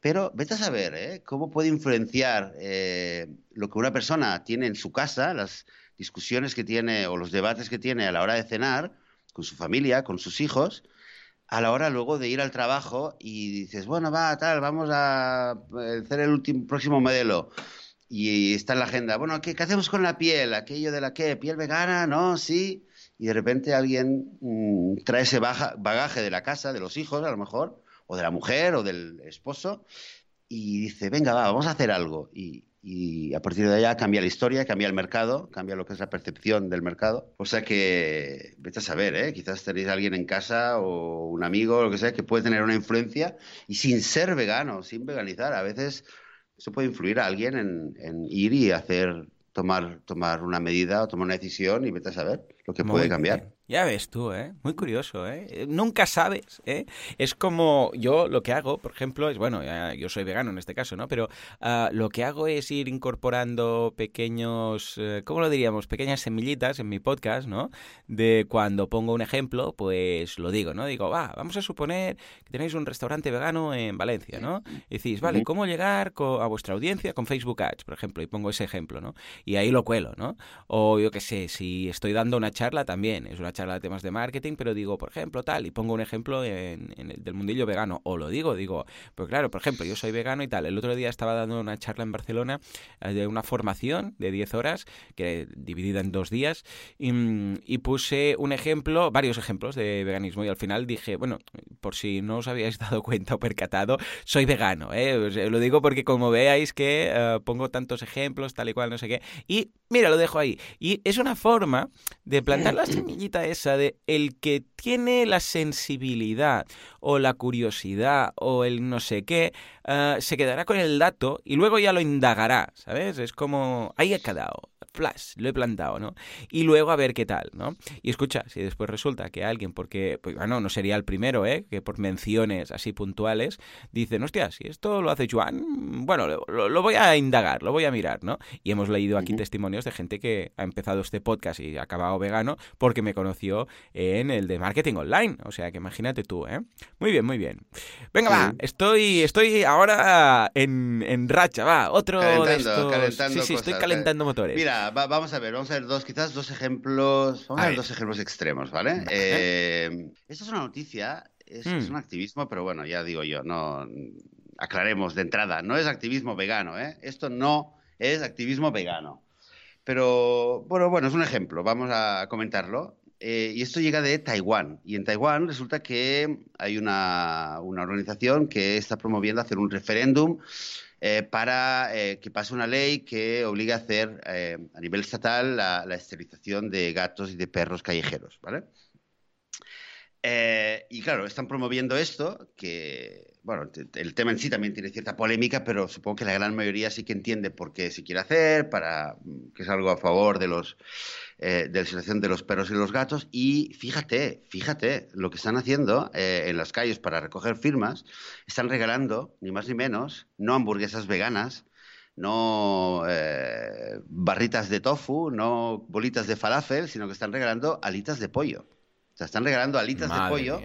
pero vete a saber ¿eh? cómo puede influenciar eh, lo que una persona tiene en su casa, las discusiones que tiene o los debates que tiene a la hora de cenar con su familia, con sus hijos, a la hora luego de ir al trabajo y dices, bueno, va, tal, vamos a hacer el último, próximo modelo. Y está en la agenda, bueno, ¿qué, ¿qué, hacemos con la piel? Aquello de la qué, piel vegana, ¿no? Sí. y de repente alguien mm, trae ese bagaje de la casa, de los hijos a lo mejor, o de la mujer o del esposo, y dice, venga, va, vamos a hacer algo. Y, y a partir de allá cambia la historia, cambia el mercado, cambia lo que es la percepción del mercado. O sea que, vete a saber, ¿eh? quizás tenéis a alguien en casa o un amigo, o lo que sea, que puede tener una influencia y sin ser vegano, sin veganizar, a veces eso puede influir a alguien en, en ir y hacer, tomar, tomar una medida o tomar una decisión y vete a saber lo que puede cambiar. Ya ves tú, ¿eh? Muy curioso, ¿eh? Nunca sabes, ¿eh? Es como yo lo que hago, por ejemplo, es, bueno, yo soy vegano en este caso, ¿no? Pero uh, lo que hago es ir incorporando pequeños, uh, ¿cómo lo diríamos? Pequeñas semillitas en mi podcast, ¿no? De cuando pongo un ejemplo, pues lo digo, ¿no? Digo, va, vamos a suponer que tenéis un restaurante vegano en Valencia, ¿no? Y decís, vale, ¿cómo llegar a vuestra audiencia con Facebook Ads, por ejemplo? Y pongo ese ejemplo, ¿no? Y ahí lo cuelo, ¿no? O yo qué sé, si estoy dando una charla también, es una charla de temas de marketing, pero digo, por ejemplo, tal, y pongo un ejemplo en, el del mundillo vegano, o lo digo, digo, pues claro, por ejemplo, yo soy vegano y tal. El otro día estaba dando una charla en Barcelona eh, de una formación de 10 horas, que dividida en dos días, y, puse un ejemplo, varios ejemplos de veganismo, y al final dije, bueno, por si no os habíais (laughs) dado cuenta o percatado, soy vegano, ¿eh? lo digo porque como veáis que eh, pongo tantos ejemplos, tal y cual, no sé qué, y mira, lo dejo ahí. Y es una forma de plantar la (clears throat) semillita esa de el que tiene la sensibilidad o la curiosidad o el no sé qué, eh, se quedará con el dato y luego ya lo indagará, ¿sabes? Es como, ahí ha quedado flash, lo he plantado, ¿no? Y luego a ver qué tal, ¿no? Y escucha, si después resulta que alguien, porque, pues bueno, no sería el primero, ¿eh? Que por menciones así puntuales, dicen, hostia, si esto lo hace Juan, bueno, lo, voy a indagar, lo voy a mirar, ¿no? Y hemos leído aquí testimonios de gente que ha empezado este podcast y ha acabado vegano porque me conoció en el de marketing online, o sea que imagínate tú, ¿eh? Muy bien, muy bien. Venga, va, estoy, estoy ahora en, en racha, va, otro de estos... sí, sí, estoy calentando motores. Mira, vamos a ver, vamos a ver dos, quizás dos ejemplos, vamos a, ver dos ejemplos extremos, ¿vale? Eh, esta es una noticia, es, mm. un activismo, pero bueno, ya digo yo, no aclaremos de entrada, no es activismo vegano, ¿eh? Esto no es activismo vegano. Pero bueno, bueno, es un ejemplo, vamos a comentarlo. Eh, y esto llega de Taiwán. Y en Taiwán resulta que hay una, una organización que está promoviendo hacer un referéndum eh, para eh, que pase una ley que obligue a hacer eh, a nivel estatal la, esterilización de gatos y de perros callejeros, ¿vale? y claro, están promoviendo esto, que, bueno, el tema en sí también tiene cierta polémica, pero supongo que la gran mayoría sí que entiende por qué se quiere hacer, para que es algo a favor de los eh, de la situación de los perros y los gatos. Y fíjate, fíjate, lo que están haciendo eh, en las calles para recoger firmas, están regalando, ni más ni menos, no hamburguesas veganas, no eh, barritas de tofu, no bolitas de falafel, sino que están regalando alitas de pollo. O sea, están regalando alitas de pollo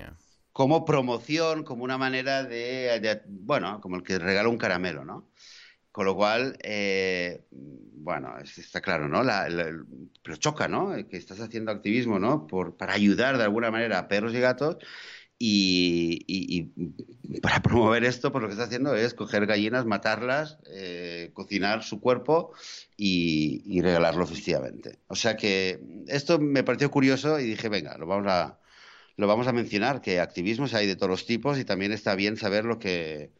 como promoción, como una manera de, bueno, como el que regala un caramelo, ¿no? Con lo cual, eh, bueno, está claro, ¿no? pero choca, ¿no? Que estás haciendo activismo, ¿no? Por, para ayudar de alguna manera a perros y gatos y, para promover esto, pues lo que está haciendo es coger gallinas, matarlas, eh, cocinar su cuerpo y, regalarlo festivamente. O sea que esto me pareció curioso y dije, venga, lo vamos a, lo vamos a mencionar, que activismos hay de todos los tipos y también está bien saber lo que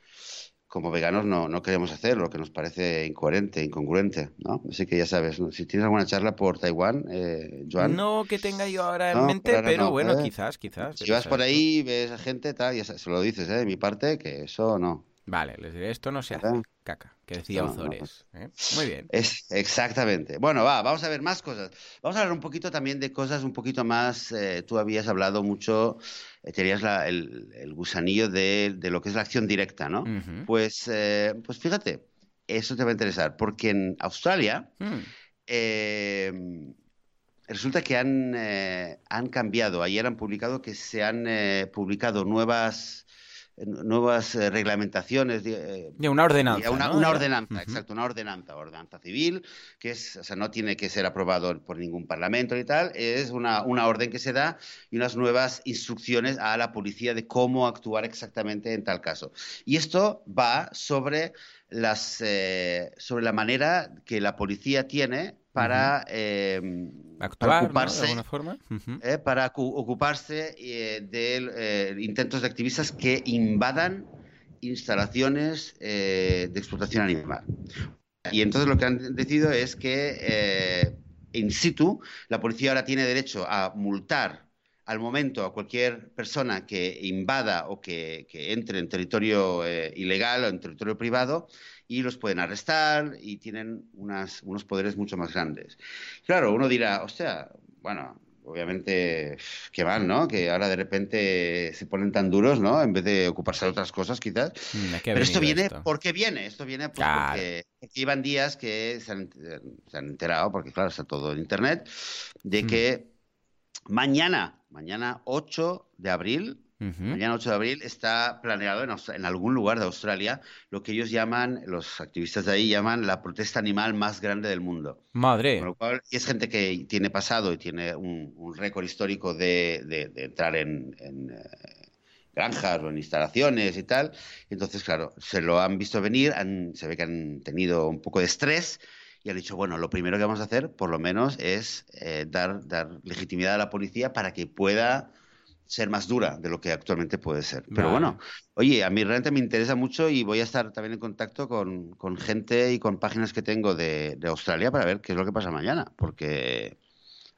como veganos no, no queremos hacer, lo que nos parece incoherente, incongruente, ¿no? Así que ya sabes, si tienes alguna charla por Taiwán, eh, Joan. No que tenga yo ahora en mente, pero bueno, ¿eh? quizás, quizás. Si vas por ahí, ves a gente, tal, ya se lo dices, ¿eh? De mi parte, que eso no. Vale, les diré, esto no se hace, caca, que decía Ozores. ¿eh? Muy bien. Es, exactamente. Bueno, va, vamos a ver más cosas. Vamos a hablar un poquito también de cosas un poquito más, eh, tú habías hablado mucho, eh, tenías el, gusanillo de, lo que es la acción directa, ¿no? pues, pues fíjate, eso te va a interesar, porque en Australia... Mm. Resulta que han, han cambiado, ayer han publicado que se han publicado nuevas nuevas eh, reglamentaciones. De, eh, una ordenanza. Una, una ordenanza, exacto, una ordenanza, ordenanza civil, que es, o sea, no tiene que ser aprobado por ningún parlamento y tal, es una, una orden que se da y unas nuevas instrucciones a la policía de cómo actuar exactamente en tal caso. Y esto va sobre las, eh, sobre la manera que la policía tiene para eh, actuar ocuparse, de alguna forma. Eh, para ocuparse eh, de intentos de activistas que invadan instalaciones de explotación animal. Y entonces lo que han decidido es que in situ la policía ahora tiene derecho a multar al momento a cualquier persona que invada o que, que entre en territorio ilegal o en territorio privado y los pueden arrestar y tienen unas, unos poderes mucho más grandes. Claro, uno dirá, hostia, bueno, obviamente, qué mal, ¿no? Que ahora de repente se ponen tan duros, ¿no? En vez de ocuparse de otras cosas, quizás. Mm, Pero esto viene, ¿por qué viene? Esto viene pues, porque, iban días que se han, se han, enterado, porque claro, está todo en Internet, de mm. que mañana, mañana 8 de abril, Mañana 8 de abril está planeado en, algún lugar de Australia lo que ellos llaman, los activistas de ahí llaman la protesta animal más grande del mundo. Madre. y es gente que tiene pasado y tiene un, récord histórico de, entrar en, eh, granjas o en instalaciones y tal. Entonces, claro, se lo han visto venir, se ve que han tenido un poco de estrés y han dicho, bueno, lo primero que vamos a hacer, por lo menos, es eh, dar, dar legitimidad a la policía para que pueda ser más dura de lo que actualmente puede ser. Pero bueno, oye, a mí realmente me interesa mucho y voy a estar también en contacto con, gente y con páginas que tengo de, Australia para ver qué es lo que pasa mañana, porque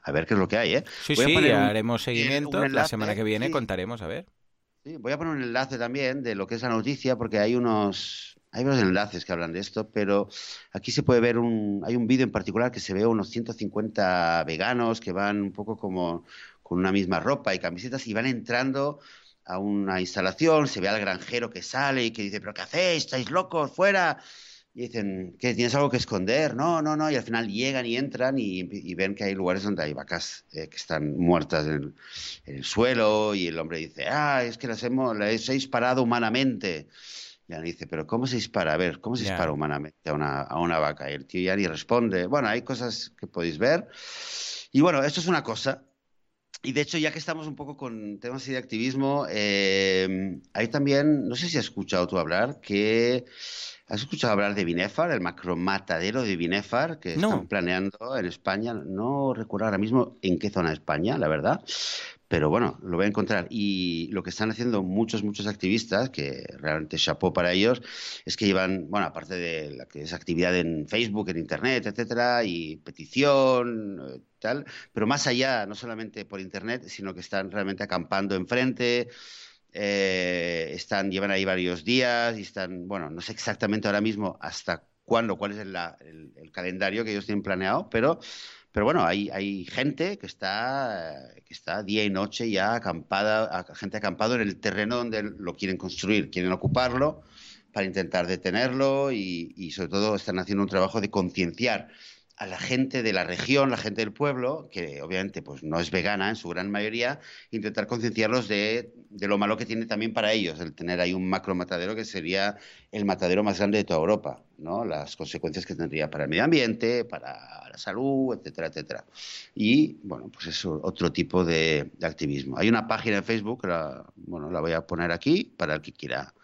a ver qué es lo que hay, ¿eh? Sí, sí, haremos seguimiento. la semana que viene contaremos, a ver. Sí, voy a poner un enlace también de lo que es la noticia, porque hay unos, hay varios enlaces que hablan de esto, pero aquí se puede ver un, hay un vídeo en particular que se ve unos 150 veganos que van un poco como con una misma ropa y camisetas y van entrando a una instalación, se ve al granjero que sale y que dice, pero ¿qué hacéis? ¿Estáis locos? ¡Fuera! Y dicen, ¿que tienes algo que esconder? No, no, no. Y al final llegan y entran y, ven que hay lugares donde hay vacas eh, que están muertas en el, suelo y el hombre dice, ah, es que las hemos, las he disparado humanamente. Y él dice, pero ¿cómo se dispara? A ver, ¿cómo se dispara humanamente a una, a una vaca? Y el tío ya ni responde. Bueno, hay cosas que podéis ver. Y bueno, esto es una cosa. Y de hecho, ya que estamos un poco con temas de activismo, eh, hay también, no sé si has escuchado tú hablar, que has escuchado hablar de Binefar, el macromatadero de Binefar, que están planeando en España. No recuerdo ahora mismo en qué zona de España, la verdad, pero bueno, lo voy a encontrar. Y lo que están haciendo muchos, muchos activistas, que realmente chapó para ellos, es que llevan, bueno, aparte de la que es actividad en Facebook, en Internet, etcétera, y petición, eh, tal, pero más allá, no solamente por Internet, sino que están realmente acampando enfrente. Eh, están, llevan ahí varios días y están, bueno, no sé exactamente ahora mismo hasta cuándo, cuál es el calendario que ellos tienen planeado, pero pero bueno, hay, hay gente que está, que está día y noche ya acampada, gente acampado en el terreno donde lo quieren construir, quieren ocuparlo para intentar detenerlo y, y sobre todo están haciendo un trabajo de concienciar a la gente de la región, la gente del pueblo, que obviamente pues no es vegana en su gran mayoría, intentar concienciarlos de, lo malo que tiene también para ellos el tener ahí un macro matadero que sería el matadero más grande de toda Europa, ¿no? Las consecuencias que tendría para el medio ambiente, para la salud, etcétera, etcétera. Y bueno, pues es otro tipo de, activismo. Hay una página en Facebook, la, bueno, la voy a poner aquí para el que quiera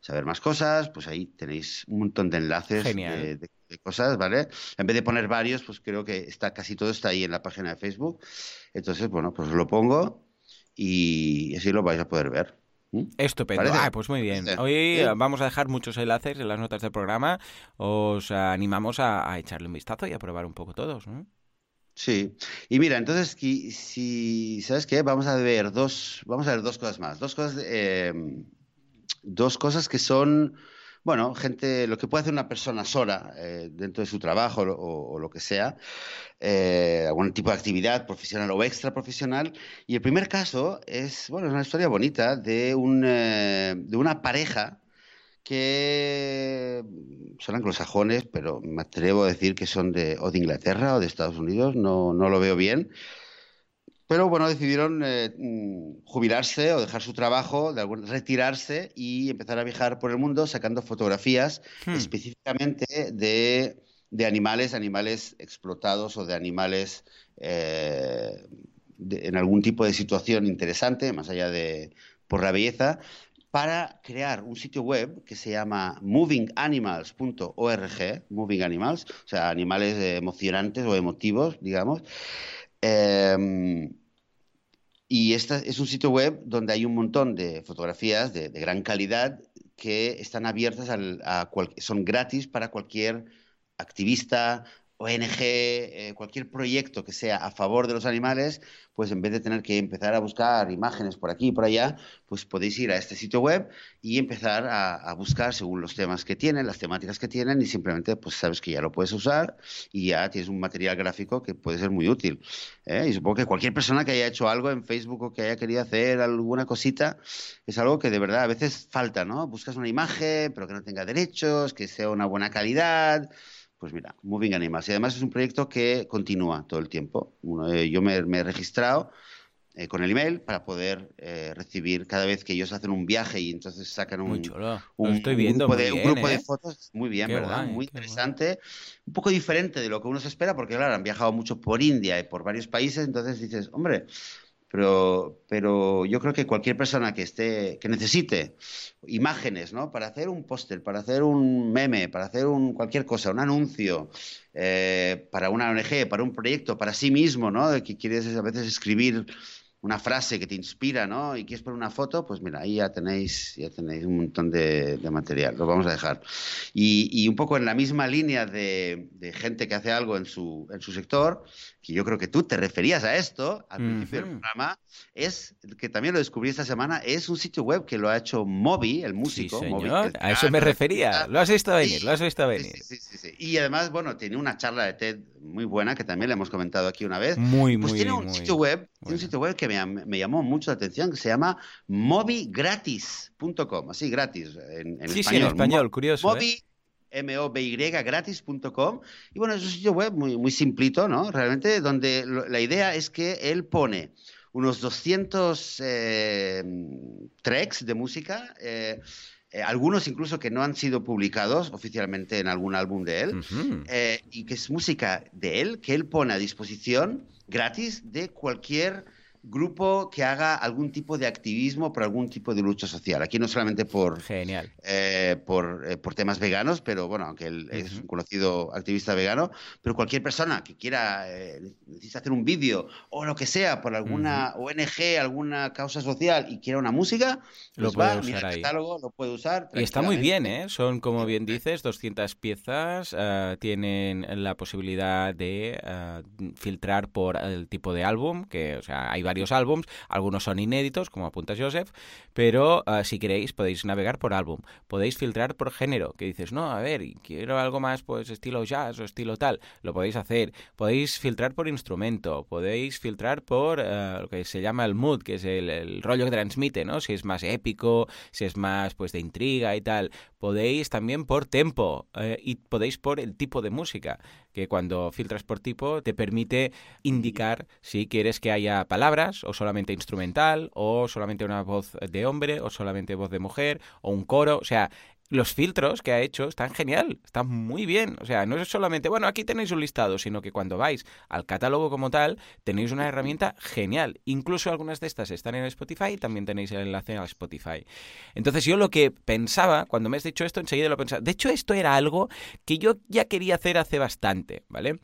saber más cosas, pues ahí tenéis un montón de enlaces de, cosas, ¿vale? En vez de poner varios, pues creo que está casi todo está ahí en la página de Facebook. Entonces, bueno, pues lo pongo y así lo vais a poder ver. ¿Mm? Estupendo. Ah, pues muy bien. Hoy vamos a dejar muchos enlaces en las notas del programa. Os animamos a, echarle un vistazo y a probar un poco todos. Sí. Y mira, entonces, si, ¿sabes qué? Vamos a ver dos, vamos a ver dos cosas más. Dos cosas, eh, dos cosas que son, bueno, gente, lo que puede hacer una persona sola eh, dentro de su trabajo o, lo que sea, eh, algún tipo de actividad profesional o extra profesional. Y el primer caso es, bueno, es una historia bonita de, un, eh, de una pareja que son anglosajones, pero me atrevo a decir que son de, o de Inglaterra o de Estados Unidos, no, no lo veo bien pero bueno, decidieron eh, mm, jubilarse o dejar su trabajo, de retirarse y empezar a viajar por el mundo sacando fotografías hmm. específicamente de, animales, animales explotados o de animales eh, en algún tipo de situación interesante, más allá de por la belleza. para crear un sitio web que se llama movinganimals.org, moving animals, o sea, animales emocionantes o emotivos, digamos. Em, y este es un sitio web donde hay un montón de fotografías de, gran calidad que están abiertas a son gratis para cualquier activista, ONG, eh, cualquier proyecto que sea a favor de los animales, pues en vez de tener que empezar a buscar imágenes por aquí y por allá, pues podéis ir a este sitio web y empezar a, buscar según los temas que tienen, las temáticas que tienen y simplemente pues sabes que ya lo puedes usar y ya tienes un material gráfico que puede ser muy útil. ¿eh? Y supongo que cualquier persona que haya hecho algo en Facebook o que haya querido hacer alguna cosita es algo que de verdad a veces falta, ¿no? Buscas una imagen pero que no tenga derechos, que sea una buena calidad pues mira, Moving Animals. Y además es un proyecto que continúa todo el tiempo. Eh, yo me, he registrado eh, con el email para poder eh, recibir cada vez que ellos hacen un viaje y entonces sacan un, un, estoy viendo grupo, de, un grupo de fotos. Muy bien, ¿verdad? muy interesante. Un poco diferente de lo que uno se espera, porque claro, han viajado mucho por India y por varios países, entonces dices, hombre, pero, pero yo creo que cualquier persona que esté, que necesite imágenes, ¿no? Para hacer un póster, para hacer un meme, para hacer un, cualquier cosa, un anuncio, eh, para una ONG, para un proyecto, para sí mismo, ¿no? Que quieres a veces escribir una frase que te inspira, ¿no? Y quieres poner una foto, pues mira, ahí ya tenéis, ya tenéis un montón de, material, lo vamos a dejar. Y, un poco en la misma línea de, gente que hace algo en su, en su sector, que yo creo que tú te referías a esto al principio del programa, es que también lo descubrí esta semana, es un sitio web que lo ha hecho Moby, el músico. Sí, a eso me refería, lo has visto venir, lo has visto venir. Sí, sí, sí, Y además, bueno, tiene una charla de TED muy buena, que también le hemos comentado aquí una vez. Muy, pues muy, tiene un sitio web, tiene un sitio web que me, llamó mucho la atención, que se llama mobigratis.com, así, gratis, en, en sí, español. Sí, en español, curioso. Moby, ¿eh? M-O-B-Y, gratis.com. Y bueno, es un sitio web muy, muy simplito, ¿no? Realmente, donde la idea es que él pone unos 200 eh, tracks de música. Eh, eh, algunos incluso que no han sido publicados oficialmente en algún álbum de él, y que es música de él, que él pone a disposición gratis de cualquier grupo que haga algún tipo de activismo por algún tipo de lucha social. Aquí no solamente por, Genial. Eh, por, eh, por, temas veganos, pero bueno, aunque él es un conocido activista vegano, pero cualquier persona que quiera, eh, hacer un vídeo o lo que sea por alguna ONG, alguna causa social y quiera una música, lo pues puede va, usar mira ahí. catálogo, lo puede usar. Y está muy bien, ¿eh? Son, como bien dices, 200 piezas, tienen la posibilidad de filtrar por el tipo de álbum, que, o sea, hay varios álbums, algunos son inéditos, como apunta Joseph, pero ah, si queréis podéis navegar por álbum, podéis filtrar por género, que dices, no, a ver, quiero algo más pues estilo jazz o estilo tal, lo podéis hacer, podéis filtrar por instrumento, podéis filtrar por ah, lo que se llama el mood, que es el, rollo que transmite, ¿no? Si es más épico, si es más pues de intriga y tal, podéis también por tempo eh, y podéis por el tipo de música que cuando filtras por tipo te permite indicar si quieres que haya palabras o solamente instrumental o solamente una voz de hombre o solamente voz de mujer o un coro, o sea, los filtros que ha hecho están genial, están muy bien. O sea, no es solamente, bueno, aquí tenéis un listado, sino que cuando vais al catálogo como tal, tenéis una herramienta genial. Incluso algunas de estas están en Spotify y también tenéis el enlace a Spotify. Entonces yo lo que pensaba, cuando me has dicho esto, enseguida lo pensaba. De hecho, esto era algo que yo ya quería hacer hace bastante, ¿vale?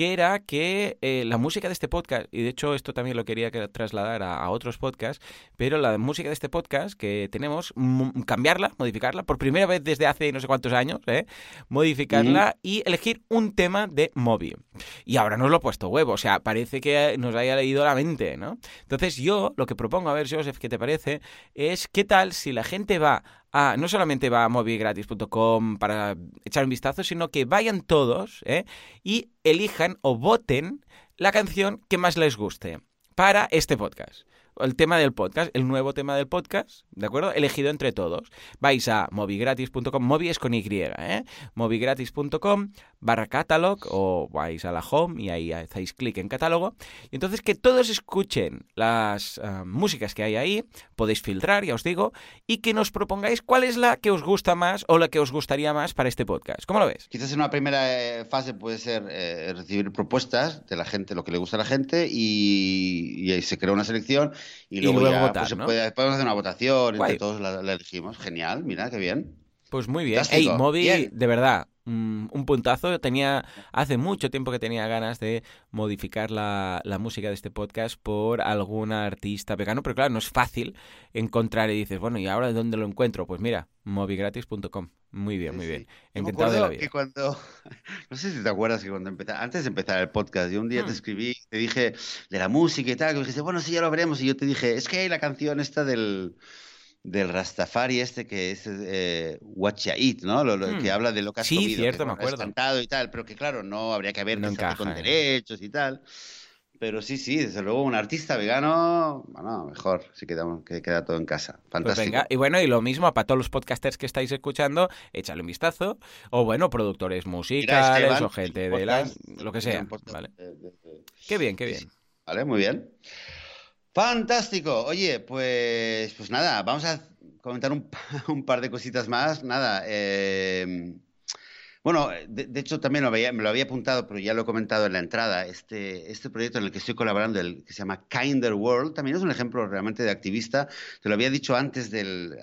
Que era que eh, la música de este podcast, y de hecho esto también lo quería trasladar a, otros podcasts, pero la música de este podcast que tenemos, cambiarla, modificarla, por primera vez desde hace no sé cuántos años, ¿eh? modificarla y elegir un tema de Moby. Y ahora nos lo he puesto huevo, o sea, parece que nos haya leído la mente, ¿no? Entonces yo lo que propongo, a ver, Joseph, ¿qué te parece? Es qué tal si la gente va Ah, no solamente va a movigratis.com para echar un vistazo, sino que vayan todos ¿eh? y elijan o voten la canción que más les guste para este podcast el tema del podcast, el nuevo tema del podcast, ¿de acuerdo? Elegido entre todos. Vais a movigratis.com, movi es con Y, ¿eh? movigratis.com barra catalog o vais a la home y ahí hacéis clic en catálogo. Y entonces que todos escuchen las eh, músicas que hay ahí, podéis filtrar, ya os digo, y que nos propongáis cuál es la que os gusta más o la que os gustaría más para este podcast. ¿Cómo lo ves? Quizás en una primera eh, fase puede ser eh, recibir propuestas de la gente, lo que le gusta a la gente, y, y se crea una selección y luego, ya, votar, pues, puede, podemos hacer una votación, entre todos la, la elegimos. Genial, mira, qué bien. Pues muy bien. Ey, Moby, de verdad, un puntazo. Tenía hace mucho tiempo que tenía ganas de modificar la, música de este podcast por algún artista vegano, pero claro, no es fácil encontrar y dices, bueno, ¿y ahora dónde lo encuentro? Pues mira, movigratis.com. Muy bien, muy bien. Encantado de la vida. Que cuando, (laughs) no sé si te acuerdas que cuando empecé, antes de empezar el podcast, yo un día te hmm. escribí, te dije de la música y tal, que me dijiste, bueno, sí, ya lo veremos. Y yo te dije, es que hay la canción esta del del Rastafari este que es eh, What Eat, ¿no? Lo, que hmm. habla de lo que has sí, cierto, me acuerdo. cantado y tal, pero que claro, no habría que ver no con eh. derechos y tal. Pero sí, sí, desde luego un artista vegano, bueno, mejor, si quedamos, que queda todo en casa. Pues Fantástico. venga, y bueno, y lo mismo para todos los podcasters que estáis escuchando, échale un vistazo. O bueno, productores musicales o gente de la, lo que sea. Vale. Qué bien, qué bien. Vale, muy bien. Fantástico. Oye, pues, pues nada, vamos a comentar un, (laughs) par de cositas más. Nada, eh, bueno, de, hecho también me lo había apuntado, pero ya lo he comentado en la entrada. Este, este proyecto en el que estoy colaborando, el que se llama Kinder World, también es un ejemplo realmente de activista. Te lo había dicho antes,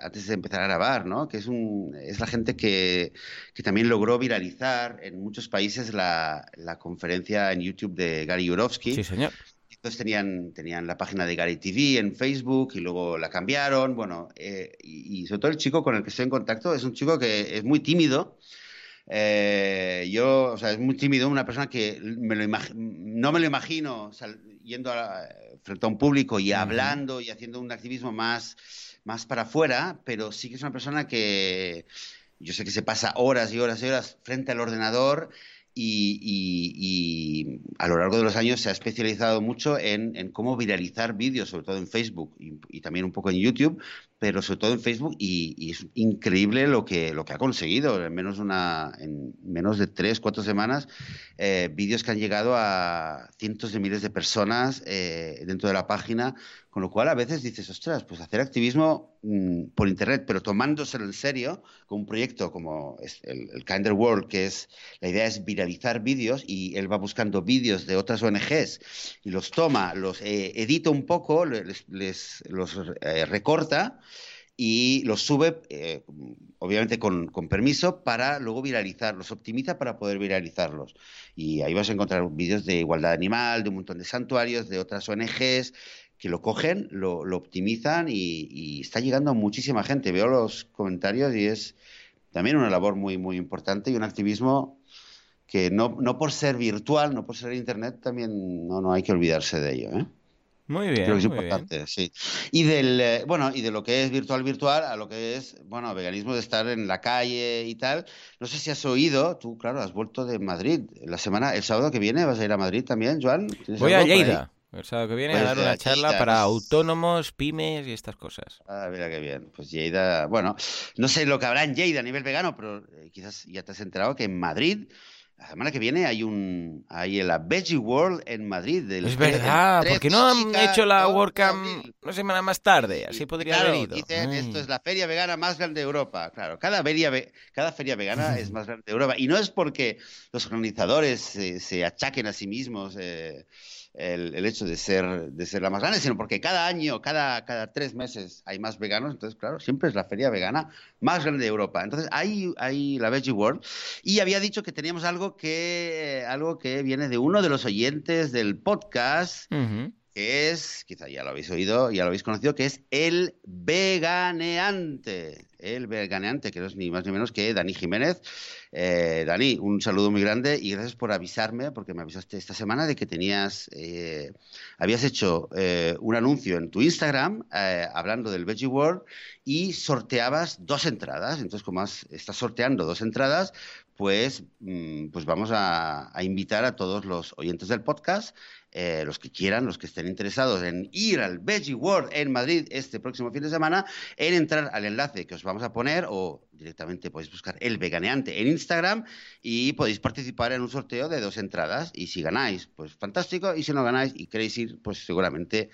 antes de empezar a grabar, ¿no? Que es, un, es la gente que, también logró viralizar en muchos países la, la conferencia en YouTube de Gary Yurovsky. Sí, señor entonces tenían, tenían la página de Gary TV en Facebook y luego la cambiaron. Bueno, eh, y, sobre todo el chico con el que estoy en contacto es un chico que es muy tímido. Eh, yo, o sea, es muy tímido, una persona que me lo no me lo imagino yendo frente a un público y hablando y haciendo un activismo más, más para afuera, pero sí que es una persona que yo sé que se pasa horas y horas y horas frente al ordenador y, a lo largo de los años se ha especializado mucho en, cómo viralizar vídeos, sobre todo en Facebook y, también un poco en YouTube, pero sobre todo en Facebook y, es increíble lo que, lo que ha conseguido. En menos, una, en menos de tres, cuatro semanas, eh, vídeos que han llegado a cientos de miles de personas eh, dentro de la página, con lo cual a veces dices, ostras, pues hacer activismo mm, por Internet, pero tomándoselo en serio, con un proyecto como el, el, Kinder World, que es, la idea es viralizar vídeos y él va buscando vídeos de otras ONGs y los toma, los eh, edita un poco, les, les los recorta y los sube, eh, obviamente con, permiso, para luego viralizarlos, optimiza para poder viralizarlos. Y ahí vas a encontrar vídeos de igualdad animal, de un montón de santuarios, de otras ONGs que lo cogen, lo, optimizan y, está llegando a muchísima gente. Veo los comentarios y es también una labor muy, muy importante y un activismo que no, no por ser virtual, no por ser internet, también no, no hay que olvidarse de ello. ¿eh? Muy bien. Creo que es importante, sí. Y del, eh, bueno, y de lo que es virtual virtual a lo que es, bueno, veganismo de estar en la calle y tal. No sé si has oído, tú, claro, has vuelto de Madrid. La semana, el sábado que viene vas a ir a Madrid también, Joan. Voy a Lleida. El sábado que viene a pues dar una charla para autónomos, pymes y estas cosas. Ah, mira qué bien. Pues Lleida, bueno, no sé lo que habrá en Lleida a nivel vegano, pero eh, quizás ya te has enterado que en Madrid la semana que viene hay un hay la Veggie World en Madrid. es verdad, porque no han hecho la WordCamp una semana más tarde, así podría haber ido. Dicen, esto es la feria vegana más grande de Europa. Claro, cada feria, cada feria vegana (laughs) es más grande de Europa. Y no es porque los organizadores se, achaquen a sí mismos. Eh, el, hecho de ser, de ser la más grande, sino porque cada año, cada, cada tres meses hay más veganos, entonces, claro, siempre es la feria vegana más grande de Europa. Entonces, hay, hay la Veggie World y había dicho que teníamos algo que, algo que viene de uno de los oyentes del podcast, que es, quizá ya lo habéis oído, ya lo habéis conocido, que es el veganeante. El veganeante, que no es ni más ni menos que Dani Jiménez, eh, Dani, un saludo muy grande y gracias por avisarme, porque me avisaste esta semana de que tenías, eh, habías hecho eh, un anuncio en tu Instagram hablando del Veggie World y sorteabas dos entradas. Entonces, como estás sorteando dos entradas, pues, mm, pues vamos a, invitar a todos los oyentes del podcast los que quieran, los que estén interesados en ir al Veggie World en Madrid este próximo fin de semana, en entrar al enlace que os vamos a poner, o directamente podéis buscar el veganeante en Instagram y podéis participar en un sorteo de dos entradas. Y si ganáis, pues fantástico. Y si no ganáis y queréis ir, pues seguramente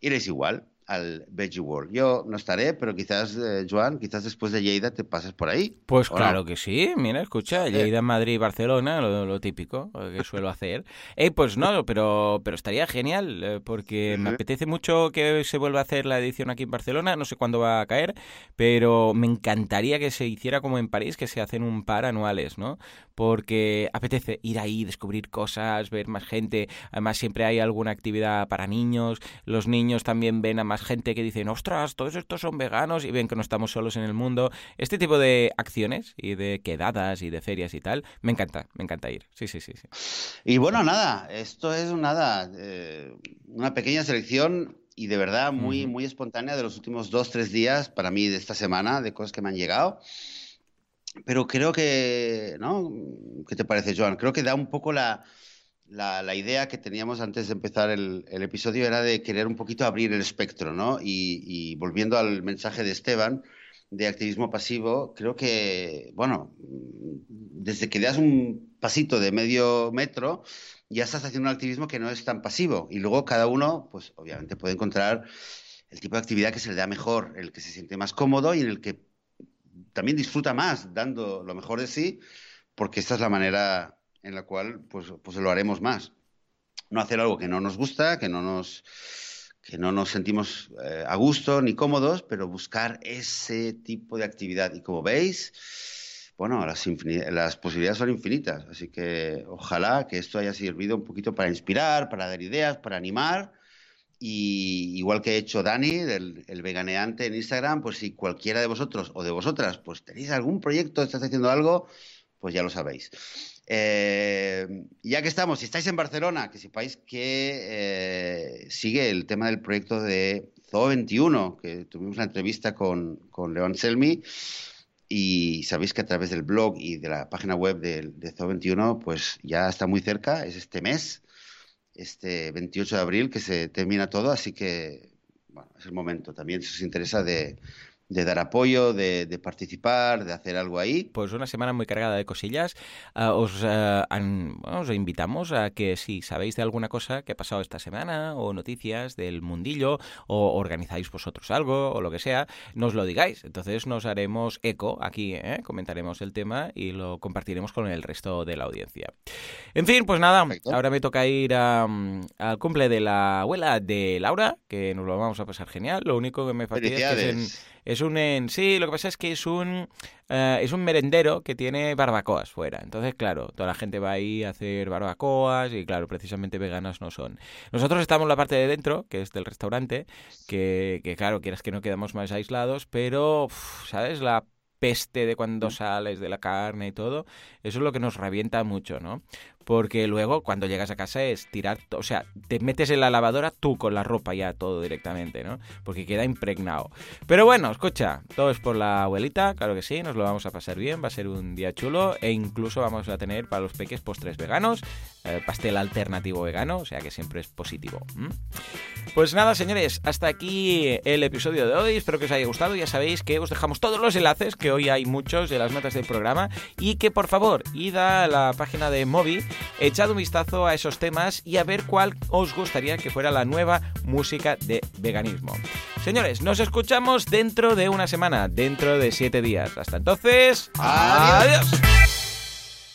iréis igual al Veggie World. Yo no estaré, pero quizás, eh, Joan, quizás después de Lleida te pases por ahí. Pues claro que sí, mira, escucha, Lleida, Madrid, Barcelona, lo, típico que suelo hacer. Eh, pues no, (laughs) pero, pero estaría genial, eh, porque me apetece mucho que se vuelva a hacer la edición aquí en Barcelona, no sé cuándo va a caer, pero me encantaría que se hiciera como en París, que se hacen un par anuales, ¿no? Porque apetece ir ahí, descubrir cosas, ver más gente, además siempre hay alguna actividad para niños, los niños también ven a más gente que dicen, ostras, todos estos son veganos y ven que no estamos solos en el mundo. Este tipo de acciones y de quedadas y de ferias y tal, me encanta, me encanta ir. Sí, sí, sí. sí. Y bueno, nada, esto es nada, eh, una pequeña selección y de verdad muy, muy espontánea de los últimos dos, tres días, para mí, de esta semana, de cosas que me han llegado. Pero creo que, ¿no? ¿Qué te parece, Joan? Creo que da un poco la, la, idea que teníamos antes de empezar el, episodio era de querer un poquito abrir el espectro, ¿no? Y, volviendo al mensaje de Esteban de activismo pasivo, creo que, bueno, desde que das un pasito de medio metro, ya estás haciendo un activismo que no es tan pasivo. Y luego cada uno, pues obviamente puede encontrar el tipo de actividad que se le da mejor, el que se siente más cómodo y en el que también disfruta más dando lo mejor de sí, porque esta es la manera en la cual pues, pues lo haremos más. No hacer algo que no nos gusta, que no nos, que no nos sentimos eh, a gusto ni cómodos, pero buscar ese tipo de actividad. Y como veis, bueno, las, las posibilidades son infinitas. Así que ojalá que esto haya servido un poquito para inspirar, para dar ideas, para animar. Y igual que ha hecho Dani, el, el, veganeante en Instagram, pues si cualquiera de vosotros o de vosotras pues tenéis algún proyecto, estás haciendo algo, pues ya lo sabéis. Eh, ya que estamos, si estáis en Barcelona, que sepáis que eh, sigue el tema del proyecto de Zoo 21, que tuvimos una entrevista con, con León Selmi, y sabéis que a través del blog y de la página web de, de Zoo 21, pues ya está muy cerca, es este mes, este 28 de abril, que se termina todo, así que bueno, es el momento. También si os interesa de de dar apoyo, de, participar, de hacer algo ahí. Pues una semana muy cargada de cosillas. Ah, os, ah, os invitamos a que si sabéis de alguna cosa que ha pasado esta semana o noticias del mundillo o organizáis vosotros algo o lo que sea, nos lo digáis. Entonces nos haremos eco aquí, ¿eh? comentaremos el tema y lo compartiremos con el resto de la audiencia. En fin, pues nada, ahora me toca ir al cumple de la abuela de Laura, que nos lo vamos a pasar genial. Lo único que me fastidia es que en es un... En, sí, lo que pasa es que es un... Eh, es un merendero que tiene barbacoas fuera. Entonces, claro, toda la gente va ahí a hacer barbacoas y, claro, precisamente veganas no son. Nosotros estamos en la parte de dentro, que es del restaurante, que, que claro, quieras que no quedamos más aislados, pero, ¿sabes? La peste de cuando sales de la carne y todo, eso es lo que nos revienta mucho, ¿no? Porque luego cuando llegas a casa es tirar, o sea, te metes en la lavadora tú con la ropa ya todo directamente, ¿no? Porque queda impregnado. Pero bueno, escucha, todo es por la abuelita, claro que sí, nos lo vamos a pasar bien, va a ser un día chulo e incluso vamos a tener para los peques postres veganos, eh, pastel alternativo vegano, o sea que siempre es positivo. Pues nada, señores, hasta aquí el episodio de hoy, espero que os haya gustado, ya sabéis que os dejamos todos los enlaces, que hoy hay muchos de las notas del programa, y que por favor, id a la página de Movi echad un vistazo a esos temas y a ver cuál os gustaría que fuera la nueva música de veganismo. Señores, nos escuchamos dentro de una semana, dentro de siete días. Hasta entonces, adiós.